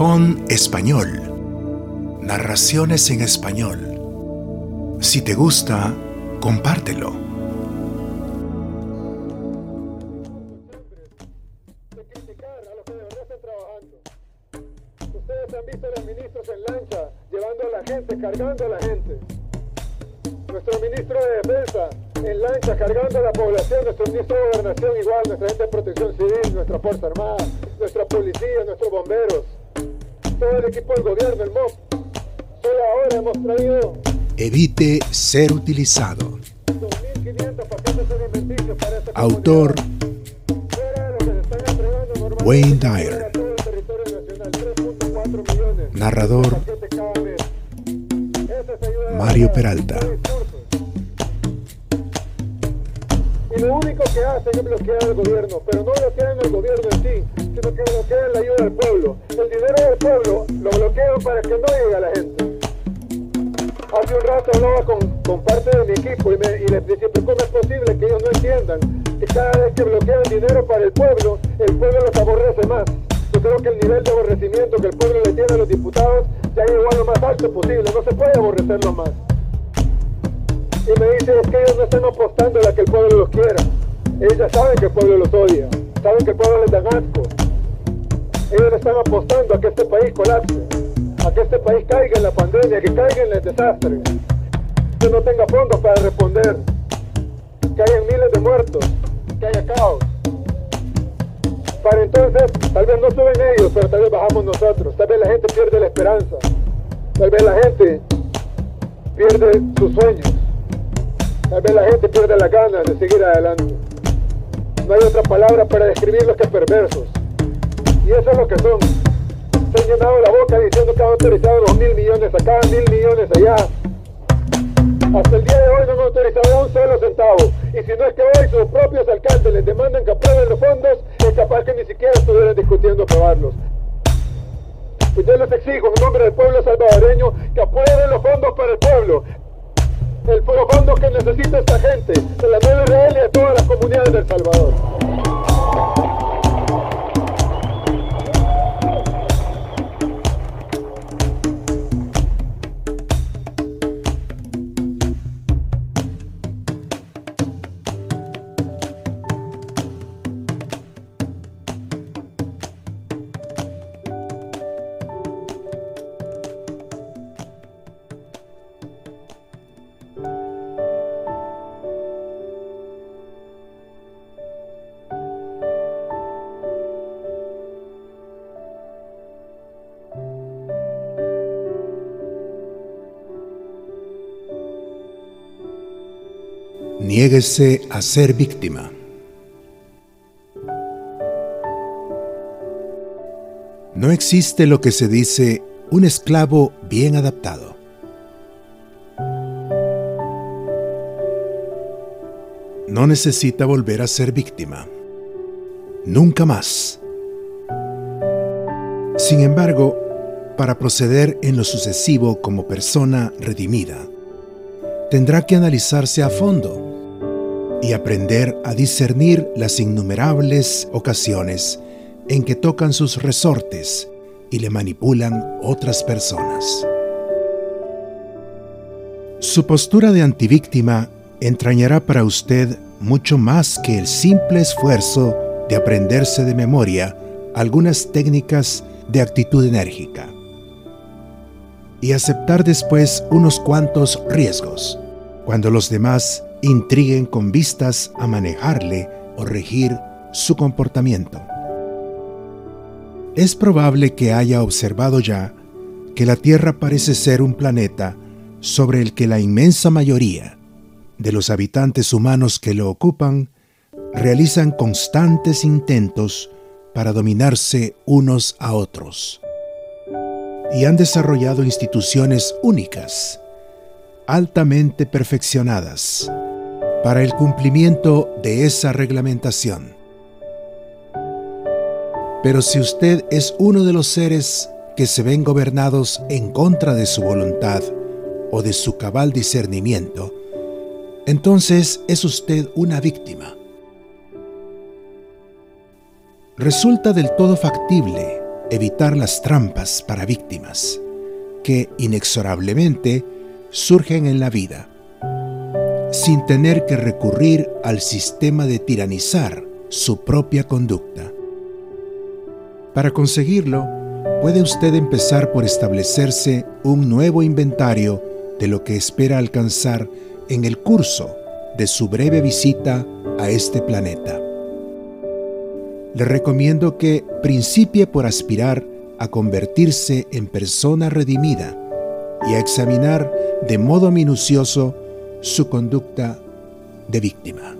Pon español. Narraciones en español. Si te gusta, compártelo. Ustedes han visto a los ministros en lancha, llevando a la gente, cargando a la gente. Nuestro ministro de Defensa en lancha, cargando a la población. Nuestro ministro de Gobernación igual, nuestra gente de Protección Civil, nuestra Fuerza Armada, nuestra policía, nuestros bomberos. Todo el equipo del gobierno, el MOP. Solo ahora hemos traído Evite ser utilizado. 2.500 paquetes alimenticios para esta Autor fuera de lo que se lo único que hacen es bloquear al gobierno, pero no bloquean al gobierno en sí, sino que bloquean la ayuda al pueblo. El dinero del pueblo lo bloquean para que no llegue a la gente. Hace un rato hablaba con, con parte de mi equipo y, me, les "Pero ¿cómo es posible que ellos no entiendan que cada vez que bloquean dinero para el pueblo, el pueblo los aborrece más? Yo creo que el nivel de aborrecimiento que el pueblo le tiene a los diputados ya llegó a lo más alto posible, no se puede aborrecerlos más. Y me dice, es que ellos no están apostando a que el pueblo los quiera. Ellos ya saben que el pueblo los odia, saben que el pueblo les da asco. Ellos están apostando a que este país colapse, a que este país caiga en la pandemia, que caiga en el desastre, que no tenga fondos para responder, que haya miles de muertos, que haya caos. Para entonces, tal vez no suben ellos, pero tal vez bajamos nosotros, tal vez la gente pierde la esperanza, tal vez la gente pierde sus sueños, tal vez la gente pierde las ganas de seguir adelante. No hay otra palabra para describirlos que perversos. Y eso es lo que son. Se han llenado la boca diciendo que han autorizado dos mil millones acá, mil millones allá. Hasta el día de hoy no han autorizado un solo centavo. Y si no es que hoy sus propios alcaldes les demandan que aprueben los fondos, es capaz que ni siquiera estuvieran discutiendo aprobarlos. Pues yo les exijo en nombre del pueblo salvadoreño que aprueben los fondos para el pueblo. El, fondos que necesita esta gente, de la nueva Israel y de todas las comunidades del Salvador. Niéguese a ser víctima. No existe lo que se dice un esclavo bien adaptado. No necesita volver a ser víctima. Nunca más. Sin embargo, para proceder en lo sucesivo como persona redimida, tendrá que analizarse a fondo y aprender a discernir las innumerables ocasiones en que tocan sus resortes y le manipulan otras personas. Su postura de antivíctima entrañará para usted mucho más que el simple esfuerzo de aprenderse de memoria algunas técnicas de actitud enérgica y aceptar después unos cuantos riesgos, cuando los demás intriguen con vistas a manejarle o regir su comportamiento. Es probable que haya observado ya que la Tierra parece ser un planeta sobre el que la inmensa mayoría de los habitantes humanos que lo ocupan realizan constantes intentos para dominarse unos a otros y han desarrollado instituciones únicas, altamente perfeccionadas, para el cumplimiento de esa reglamentación. Pero si usted es uno de los seres que se ven gobernados en contra de su voluntad o de su cabal discernimiento, entonces es usted una víctima. resulta del todo factible evitar las trampas para víctimas que inexorablemente surgen en la vida, sin tener que recurrir al sistema de tiranizar su propia conducta. Para conseguirlo, puede usted empezar por establecerse un nuevo inventario de lo que espera alcanzar en el curso de su breve visita a este planeta. Le recomiendo que principie por aspirar a convertirse en persona redimida y a examinar de modo minucioso su conducta de víctima.